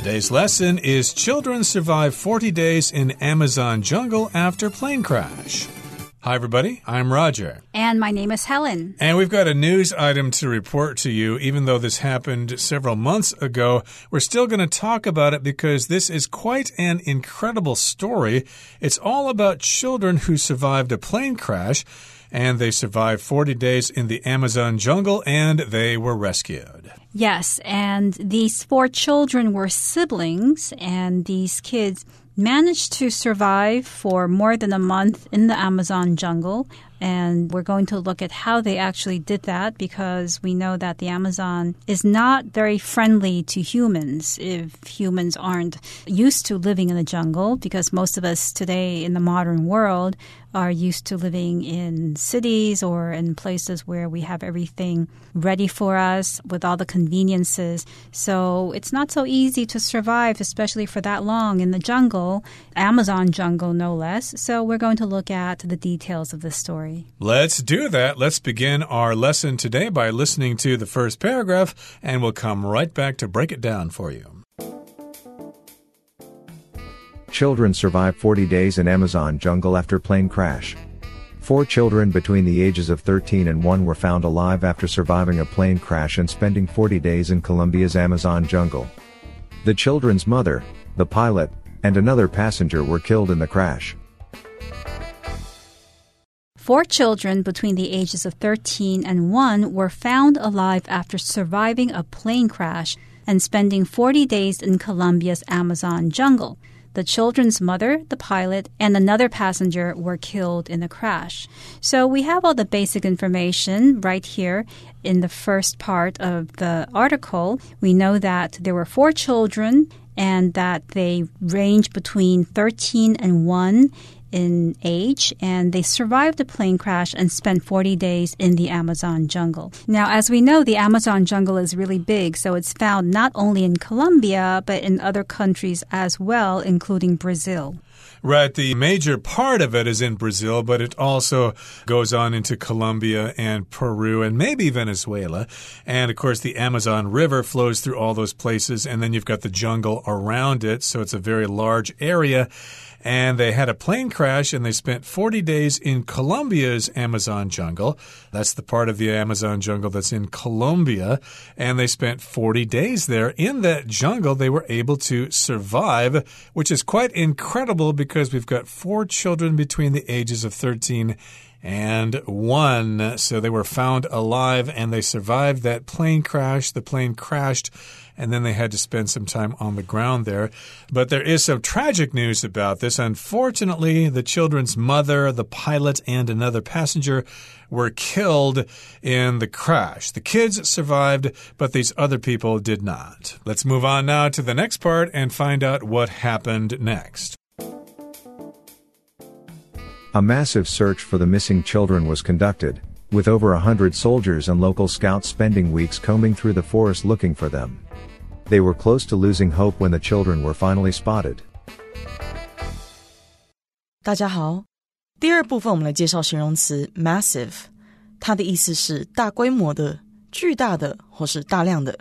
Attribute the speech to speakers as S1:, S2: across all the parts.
S1: Today's lesson is Children survive 40 days in Amazon jungle after plane crash. Hi, everybody. I'm Roger.
S2: And my name is Helen.
S1: And we've got a news item to report to you. Even though this happened several months ago, we're still going to talk about it because this is quite an incredible story. It's all about children who survived a plane crash and they survived 40 days in the Amazon jungle and they were rescued.
S2: Yes, and these four children were siblings, and these kids managed to survive for more than a month in the Amazon jungle. And we're going to look at how they actually did that because we know that the Amazon is not very friendly to humans if humans aren't used to living in the jungle. Because most of us today in the modern world are used to living in cities or in places where we have everything ready for us with all the conveniences. So it's not so easy to survive, especially for that long in the jungle, Amazon jungle, no less. So we're going to look at the details of this story.
S1: Let's do that. Let's begin our lesson today by listening to the first paragraph, and we'll come right back to break it down for you.
S3: Children survive 40 days in Amazon jungle after plane crash. Four children between the ages of 13 and 1 were found alive after surviving a plane crash and spending 40 days in Colombia's Amazon jungle. The children's mother, the pilot, and another passenger were killed in the crash.
S2: Four children between the ages of 13 and 1 were found alive after surviving a plane crash and spending 40 days in Colombia's Amazon jungle. The children's mother, the pilot, and another passenger were killed in the crash. So we have all the basic information right here in the first part of the article. We know that there were four children and that they range between 13 and 1 in age, and they survived the plane crash and spent 40 days in the Amazon jungle. Now, as we know, the Amazon jungle is really big, so it's found not only in Colombia, but in other countries as well, including Brazil.
S1: Right. The major part of it is in Brazil, but it also goes on into Colombia and Peru and maybe Venezuela. And of course, the Amazon River flows through all those places. And then you've got the jungle around it. So it's a very large area and they had a plane crash and they spent 40 days in Colombia's Amazon jungle. That's the part of the Amazon jungle that's in Colombia. And they spent 40 days there. In that jungle, they were able to survive, which is quite incredible because we've got four children between the ages of 13 and one. So they were found alive and they survived that plane crash. The plane crashed and then they had to spend some time on the ground there. But there is some tragic news about this. Unfortunately, the children's mother, the pilot, and another passenger were killed in the crash. The kids survived, but these other people did not. Let's move on now to the next part and find out what happened next.
S3: A massive search for the missing children was conducted, with over a hundred soldiers and local scouts spending weeks combing through the forest looking for them. They were close to losing hope when the children were finally spotted.
S4: 大家好，第二部分我们来介绍形容词 massive，它的意思是大规模的、巨大的或是大量的。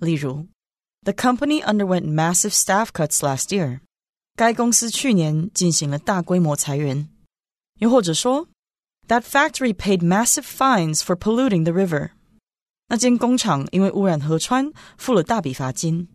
S4: 例如，The company underwent massive staff cuts last year。该公司去年进行了大规模裁员。 又或者说，That factory paid massive fines for polluting the river。那间工厂因为污染河川，付了大笔罚金。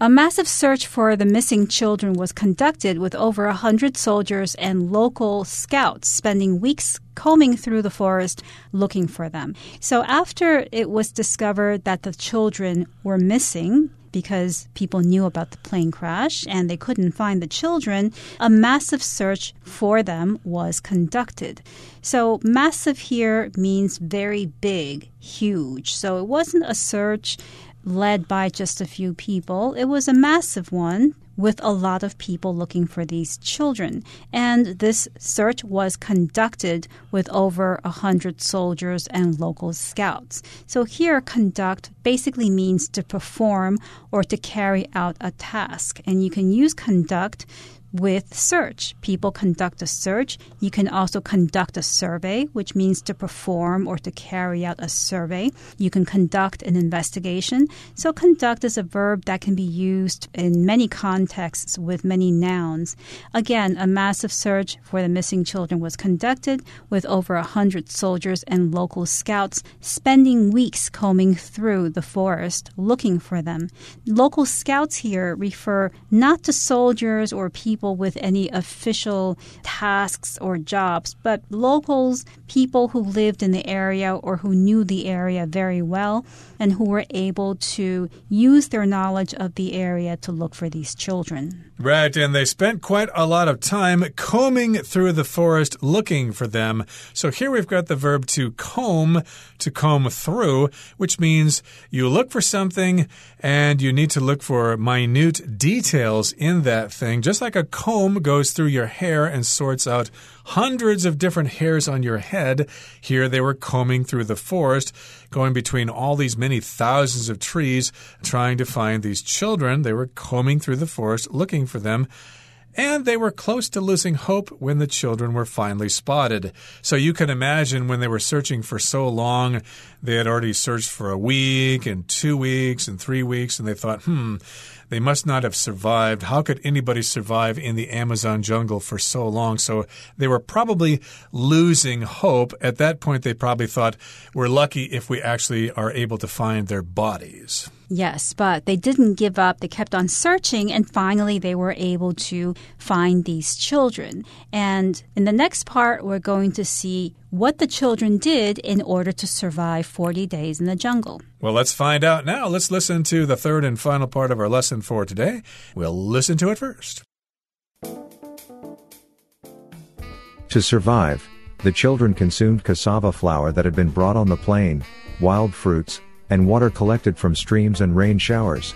S2: A massive search for the missing children was conducted with over a hundred soldiers and local scouts spending weeks combing through the forest looking for them. So after it was discovered that the children were missing, because people knew about the plane crash and they couldn't find the children, a massive search for them was conducted. So, massive here means very big, huge. So, it wasn't a search led by just a few people, it was a massive one with a lot of people looking for these children. And this search was conducted with over a hundred soldiers and local scouts. So here, conduct basically means to perform or to carry out a task. And you can use conduct with search. People conduct a search. You can also conduct a survey, which means to perform or to carry out a survey. You can conduct an investigation. So, conduct is a verb that can be used in many contexts with many nouns. Again, a massive search for the missing children was conducted with over a hundred soldiers and local scouts spending weeks combing through the forest looking for them. Local scouts here refer not to soldiers or people with any official tasks or jobs, but locals, people who lived in the area or who knew the area very well and who were able to use their knowledge of the area to look for these children.
S1: Right, and they spent quite a lot of time combing through the forest looking for them. So here we've got the verb to comb, to comb through, which means you look for something and you need to look for minute details in that thing. Just like a comb goes through your hair and sorts out hundreds of different hairs on your head. Here they were combing through the forest, going between all these many thousands of trees, trying to find these children. They were combing through the forest looking for them and they were close to losing hope when the children were finally spotted. So you can imagine when they were searching for so long, they had already searched for a week and two weeks and three weeks, and they thought, hmm, they must not have survived. How could anybody survive in the Amazon jungle for so long? So they were probably losing hope. At that point, they probably thought, we're lucky if we actually are able to find their bodies.
S2: Yes, but they didn't give up. They kept on searching, and finally, they were able to find these children. And in the next part, we're going to see what the children did in order to survive 40 days in the jungle.
S1: Well, let's find out now. Let's listen to the third and final part of our lesson for today. We'll listen to it first.
S3: To survive, the children consumed cassava flour that had been brought on the plane, wild fruits, and water collected from streams and rain showers.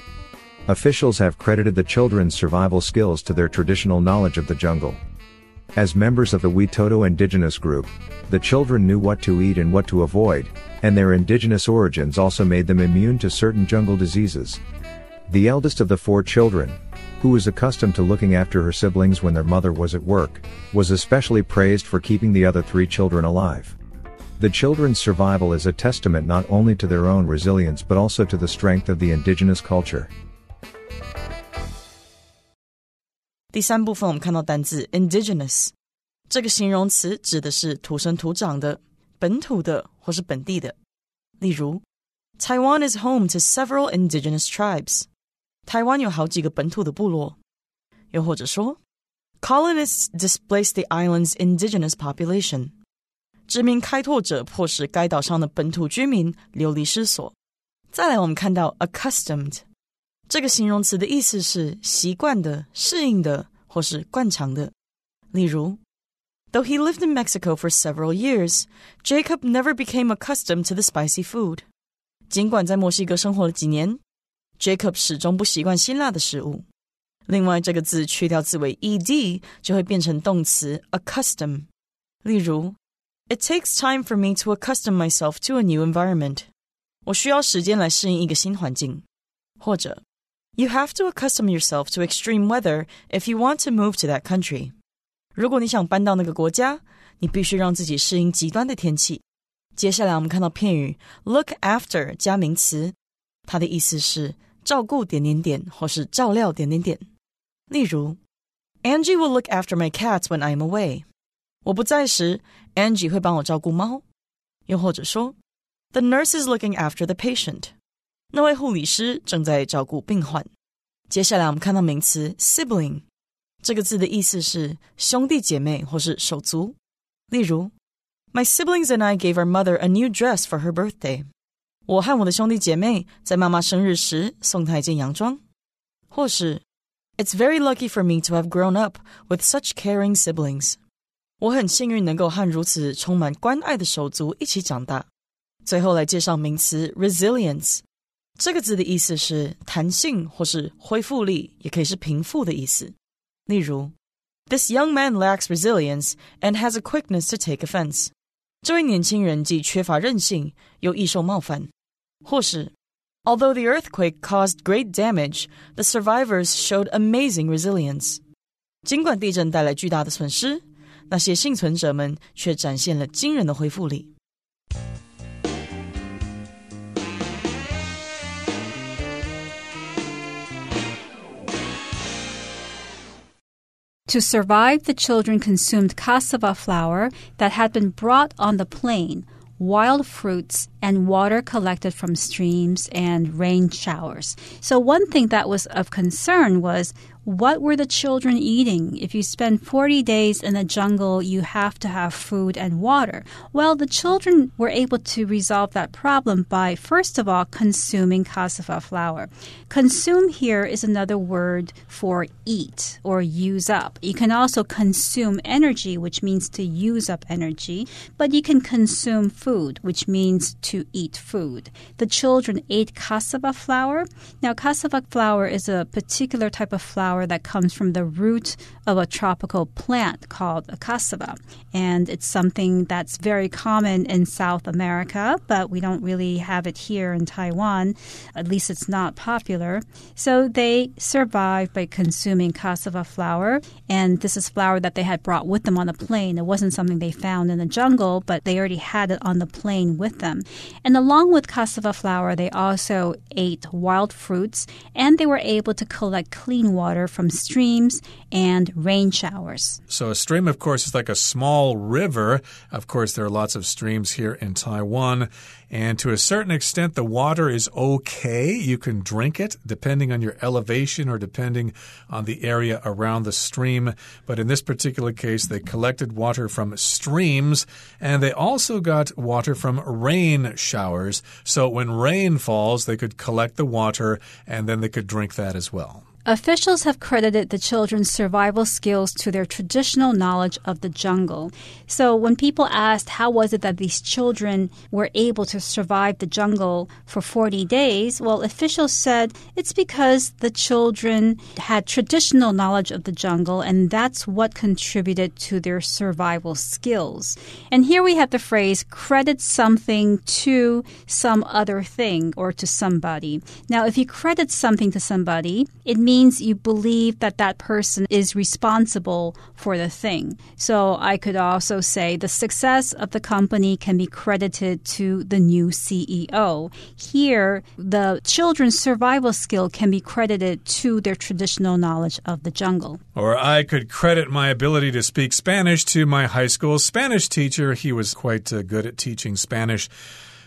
S3: Officials have credited the children's survival skills to their traditional knowledge of the jungle. As members of the Witoto indigenous group, the children knew what to eat and what to avoid, and their indigenous origins also made them immune to certain jungle diseases. The eldest of the four children, who was accustomed to looking after her siblings when their mother was at work, was especially praised for keeping the other three children alive. The children's survival is a testament not only to their own resilience but also to the strength of the indigenous culture.
S4: 第三部分我们看到单字 indigenous 这个形容词指的是土生土长的、本土的或是本地的。例如，Taiwan is home to several indigenous tribes。台湾有好几个本土的部落。又或者说，colonists displaced the island's indigenous population。 殖民开拓者迫使该岛上的本土居民流离失所。再来，我们看到 accustomed 这个形容词的意思是习惯的、适应的或是惯常的。例如，Though he lived in Mexico for several years, Jacob never became accustomed to the spicy food。尽管在墨西哥生活了几年，Jacob 始终不习惯辛辣的食物。另外，这个字去掉字尾 ed 就会变成动词 accustom。例如 it takes time for me to accustom myself to a new environment. 我需要时间来适应一个新环境。或者，You have to accustom yourself to extreme weather if you want to move to that country. 如果你想搬到那个国家，你必须让自己适应极端的天气。接下来我们看到片语 look after 加名词，它的意思是照顾点点点或是照料点点点。例如，Angie will look after my cats when I'm away. 我不在时，Angie 会帮我照顾猫。又或者说，The nurse is looking after the patient。那位护理师正在照顾病患。接下来我们看到名词 sibling，这个字的意思是兄弟姐妹或是手足。例如，My siblings and I gave our mother a new dress for her birthday。我和我的兄弟姐妹在妈妈生日时送她一件洋装。或是，It's very lucky for me to have grown up with such caring siblings。 我很幸运能够和如此充满关爱的手足一起长大。最后来介绍名词 resilience，这个字的意思是弹性或是恢复力，也可以是平复的意思。例如，This young man lacks resilience and has a quickness to take offense。这位年轻人既缺乏韧性，又易受冒犯。或是，Although the earthquake caused great damage, the survivors showed amazing resilience。 尽管地震带来巨大的损失， 那些幸存者们却展现了惊人的恢复力。
S2: To survive, the children consumed cassava flour that had been brought on the plane, wild fruits, and water collected from streams and rain showers. So, one thing that was of concern was what were the children eating? If you spend 40 days in the jungle, you have to have food and water. Well, the children were able to resolve that problem by, first of all, consuming cassava flour. Consume here is another word for eat or use up. You can also consume energy, which means to use up energy, but you can consume food, which means to eat food. The children ate cassava flour. Now, cassava flour is a particular type of flour flour that comes from the root of a tropical plant called a cassava. And it's something that's very common in South America, but we don't really have it here in Taiwan. At least it's not popular. So they survived by consuming cassava flour. And this is flour that they had brought with them on the plane. It wasn't something they found in the jungle, but they already had it on the plane with them. And along with cassava flour, they also ate wild fruits and they were able to collect clean water from streams and rain showers.
S1: So, a stream, of course, is like a small river. Of course, there are lots of streams here in Taiwan. And to a certain extent, the water is okay. You can drink it depending on your elevation or depending on the area around the stream. But in this particular case, they collected water from streams and they also got water from rain showers. So when rain falls, they could collect the water and then they could drink that as well.
S2: Officials have credited the children's survival skills to their traditional knowledge of the jungle. So when people asked how was it that these children were able to survive the jungle for 40 days, well, officials said it's because the children had traditional knowledge of the jungle and that's what contributed to their survival skills. And here we have the phrase credit something to some other thing or to somebody. Now, if you credit something to somebody, it means you believe that that person is responsible for the thing. So I could also say the success of the company can be credited to the new CEO. Here, the children's survival skill can be credited to their traditional knowledge of the jungle.
S1: Or I could credit my ability to speak Spanish to my high school Spanish teacher. He was quite uh, good at teaching Spanish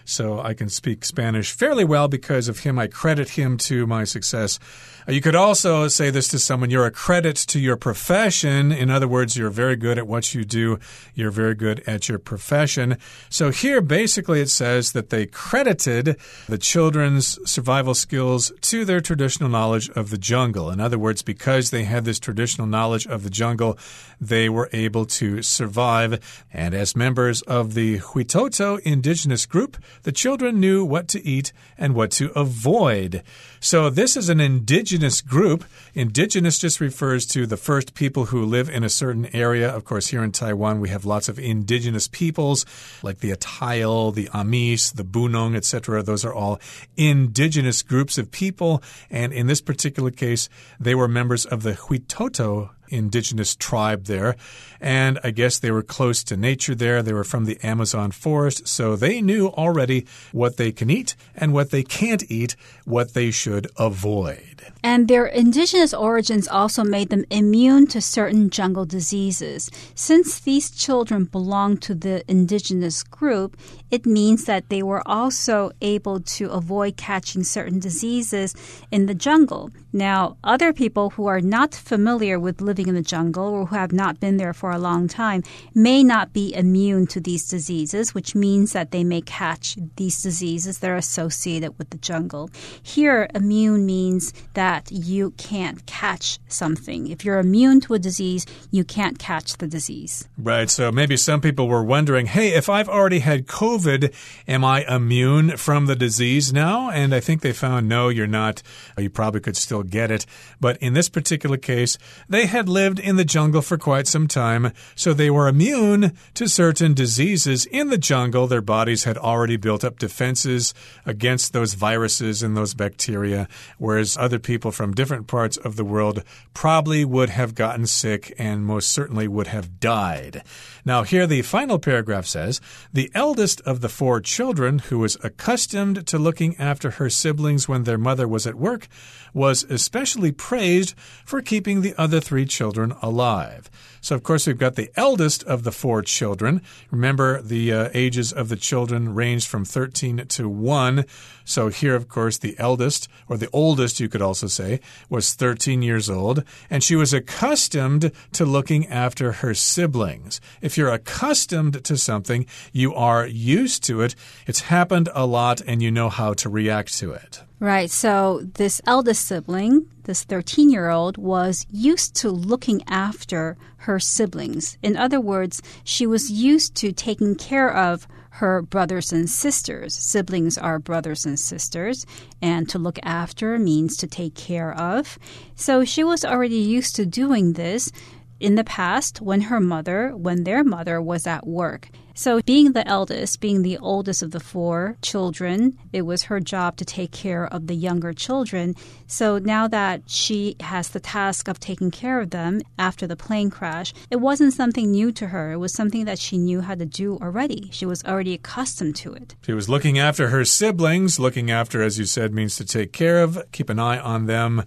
S1: so I can speak Spanish fairly well because of him. I credit him to my success. You could also say this to someone you're a credit to your profession. In other words, you're very good at what you do, you're very good at your profession. So here, basically, it says that they credited the children's survival skills to their traditional knowledge of the jungle. In other words, because they had this traditional knowledge of the jungle, they were able to survive. And as members of the Huitoto indigenous group, the children knew what to eat and what to avoid. So, this is an indigenous group. Indigenous just refers to the first people who live in a certain area. Of course, here in Taiwan, we have lots of indigenous peoples like the Atayal, the Amis, the Bunong, etc. Those are all indigenous groups of people. And in this particular case, they were members of the Huitoto indigenous tribe there. And I guess they were close to nature there. They were from the Amazon forest, so they knew already what they can eat and what they can't eat, what they should avoid.
S2: And their indigenous origins also made them immune to certain jungle diseases. Since these children belong to the indigenous group, it means that they were also able to avoid catching certain diseases in the jungle. Now, other people who are not familiar with living in the jungle or who have not been there for a long time may not be immune to these diseases, which means that they may catch these diseases that are associated with the jungle. Here, immune means that you can't catch something. If you're immune to a disease, you can't catch the disease.
S1: Right. So maybe some people were wondering hey, if I've already had COVID, am I immune from the disease now? And I think they found no, you're not. You probably could still get it. But in this particular case, they had lived in the jungle for quite some time, so they were immune to certain diseases in the jungle. Their bodies had already built up defenses against those viruses and those bacteria, whereas other people from different parts of the world probably would have gotten sick and most certainly would have died. Now, here the final paragraph says The eldest of the four children, who was accustomed to looking after her siblings when their mother was at work, was especially praised for keeping the other three children alive. So, of course, we've got the eldest of the four children. Remember, the uh, ages of the children ranged from 13 to 1. So, here, of course, the eldest, or the oldest, you could also say, was 13 years old, and she was accustomed to looking after her siblings. If you're accustomed to something, you are used to it. It's happened a lot, and you know how to react to it.
S2: Right. So this eldest sibling, this 13 year old, was used to looking after her siblings. In other words, she was used to taking care of her brothers and sisters. Siblings are brothers and sisters, and to look after means to take care of. So she was already used to doing this in the past when her mother, when their mother was at work. So, being the eldest, being the oldest of the four children, it was her job to take care of the younger children. So, now that she has the task of taking care of them after the plane crash, it wasn't something new to her. It was something that she knew how to do already. She was already accustomed to it.
S1: She was looking after her siblings. Looking after, as you said, means to take care of, keep an eye on them.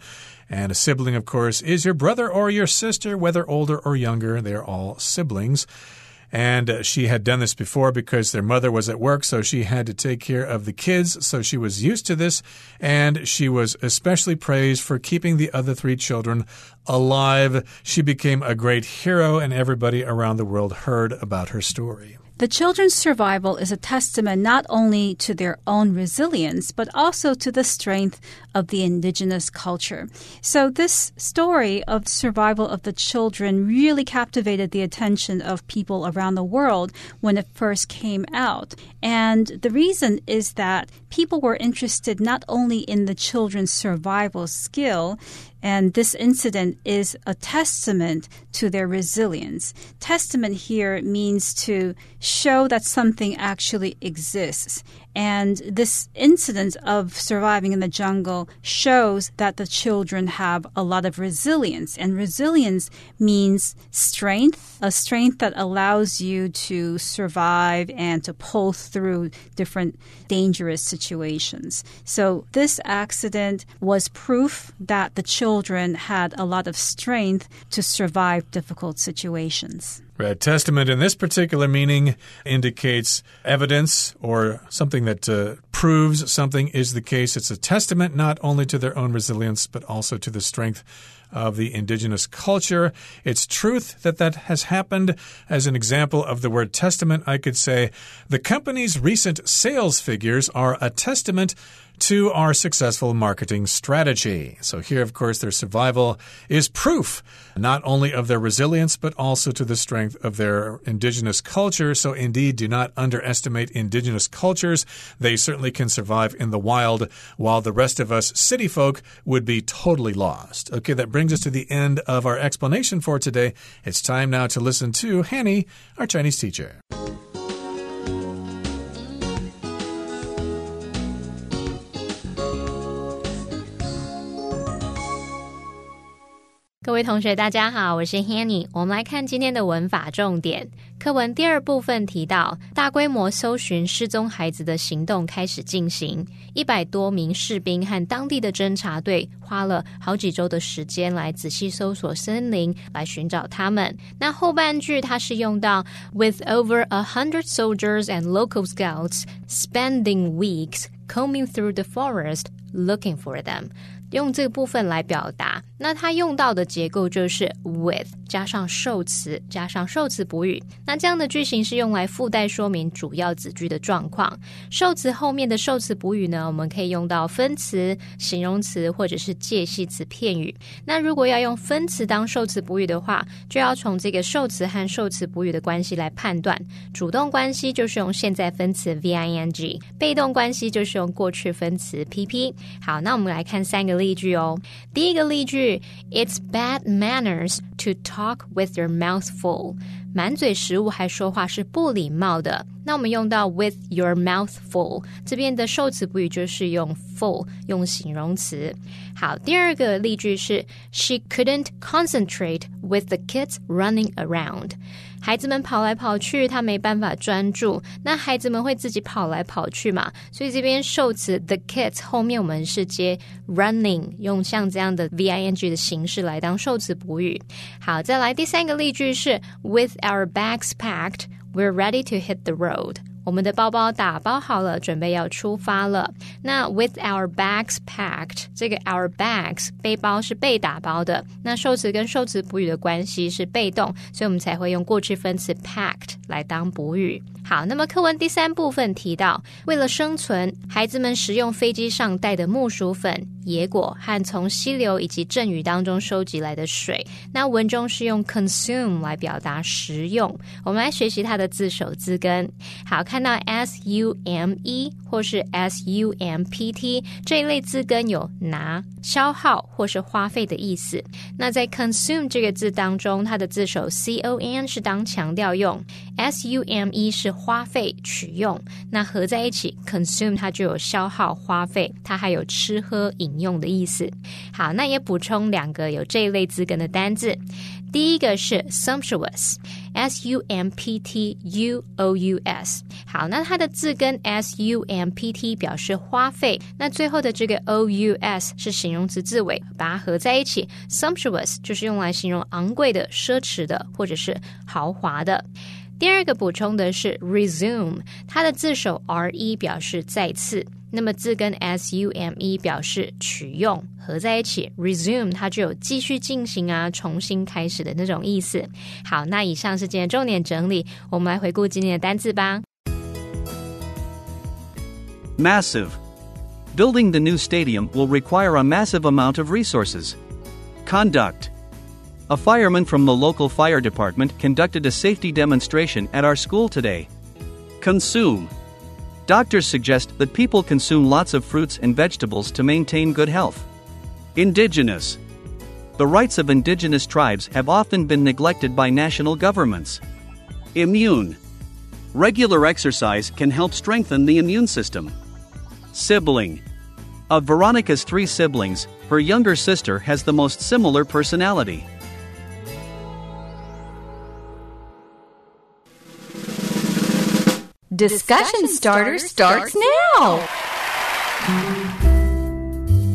S1: And a sibling, of course, is your brother or your sister, whether older or younger. They are all siblings. And she had done this before because their mother was at work, so she had to take care of the kids. So she was used to this. And she was especially praised for keeping the other three children alive. She became a great hero, and everybody around the world heard about her story.
S2: The children's survival is a testament not only to their own resilience, but also to the strength of the indigenous culture. So, this story of survival of the children really captivated the attention of people around the world when it first came out. And the reason is that people were interested not only in the children's survival skill, and this incident is a testament to their resilience. Testament here means to show that something actually exists. And this incident of surviving in the jungle shows that the children have a lot of resilience. And resilience means strength, a strength that allows you to survive and to pull through different dangerous situations. So this accident was proof that the children had a lot of strength to survive difficult situations.
S1: Right. Testament in this particular meaning indicates evidence or something that uh, proves something is the case. It's a testament not only to their own resilience, but also to the strength of the indigenous culture. It's truth that that has happened. As an example of the word testament, I could say the company's recent sales figures are a testament to our successful marketing strategy. So, here, of course, their survival is proof not only of their resilience, but also to the strength of their indigenous culture. So, indeed, do not underestimate indigenous cultures. They certainly can survive in the wild, while the rest of us city folk would be totally lost. Okay, that brings us to the end of our explanation for today. It's time now to listen to Hanny, our Chinese teacher.
S5: 各位同学，大家好，我是 Hanny。我们来看今天的文法重点。课文第二部分提到，大规模搜寻失踪孩子的行动开始进行。一百多名士兵和当地的侦察队花了好几周的时间来仔细搜索森林，来寻找他们。那后半句它是用到 with over a hundred soldiers and local scouts spending weeks combing through the forest looking for them。用这个部分来表达，那它用到的结构就是 with 加上受词加上受词补语。那这样的句型是用来附带说明主要子句的状况。受词后面的受词补语呢，我们可以用到分词、形容词或者是介系词片语。那如果要用分词当受词补语的话，就要从这个受词和受词补语的关系来判断。主动关系就是用现在分词 v i n g，被动关系就是用过去分词 p p。好，那我们来看三个例。例句哦。第一个例句，It's bad manners to talk with your mouth full。 满嘴食物还说话是不礼貌的。那我们用到 with your mouth full，这边的受词补语就是用 full，用形容词。好，第二个例句是 She couldn't concentrate with the kids running around。孩子们跑来跑去，他没办法专注。那孩子们会自己跑来跑去嘛？所以这边受词 the kids 后面我们是接 running，用像这样的 v i n g 的形式来当受词补语。好，再来第三个例句是 With our bags packed, we're ready to hit the road. 我们的包包打包好了，准备要出发了。那 with our bags packed，这个 our bags 背包是被打包的。那受词跟受词补语的关系是被动，所以我们才会用过去分词 packed 来当补语。好，那么课文第三部分提到，为了生存，孩子们食用飞机上带的木薯粉、野果和从溪流以及阵雨当中收集来的水。那文中是用 consume 来表达食用。我们来学习它的字首字根。好，看到 s u m e 或是 s u m p t 这一类字根有拿、消耗或是花费的意思。那在 consume 这个字当中，它的字首 c o n 是当强调用，s u m e 是花费取用，那合在一起，consume 它就有消耗、花费，它还有吃喝饮用的意思。好，那也补充两个有这一类字根的单字。第一个是 sumptuous，s u m p t u o u s。好，那它的字根 s u m p t 表示花费，那最后的这个 o u s 是形容词字尾，把它合在一起，sumptuous 就是用来形容昂贵的、奢侈的或者是豪华的。第二个补充的是 resume，它的字首 r e 表示再次，那么字根 s u m e 表示取用，合在一起 resume 它就有继续进行啊、重新开始的那种意思。好，那以上是今天重点整理，我们来回顾今天的单字吧。
S6: Massive. Building the new stadium will require a massive amount of resources. Conduct. A fireman from the local fire department conducted a safety demonstration at our school today. Consume. Doctors suggest that people consume lots of fruits and vegetables to maintain good health. Indigenous. The rights of indigenous tribes have often been neglected by national governments. Immune. Regular exercise can help strengthen the immune system. Sibling. Of Veronica's three siblings, her younger sister has the most similar personality.
S7: Discussion starter starts now.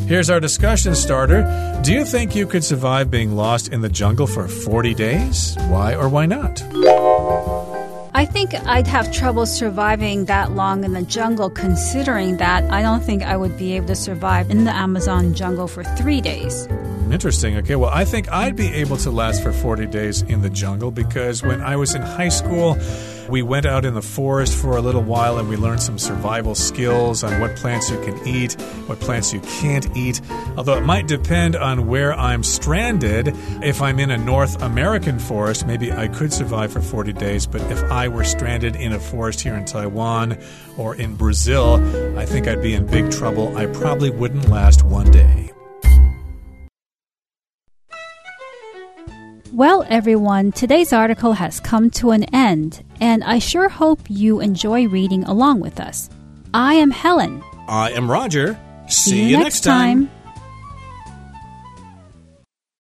S1: Here's our discussion starter. Do you think you could survive being lost in the jungle for 40 days? Why or why not?
S2: I think I'd have trouble surviving that long in the jungle, considering that I don't think I would be able to survive in the Amazon jungle for three days.
S1: Interesting. Okay, well, I think I'd be able to last for 40 days in the jungle because when I was in high school, we went out in the forest for a little while and we learned some survival skills on what plants you can eat, what plants you can't eat. Although it might depend on where I'm stranded. If I'm in a North American forest, maybe I could survive for 40 days. But if I were stranded in a forest here in Taiwan or in Brazil, I think I'd be in big trouble. I probably wouldn't last one day.
S2: Well, everyone, today's article has come to an end, and I sure hope you enjoy reading along with us. I am Helen.
S1: I am Roger. See,
S2: you next time.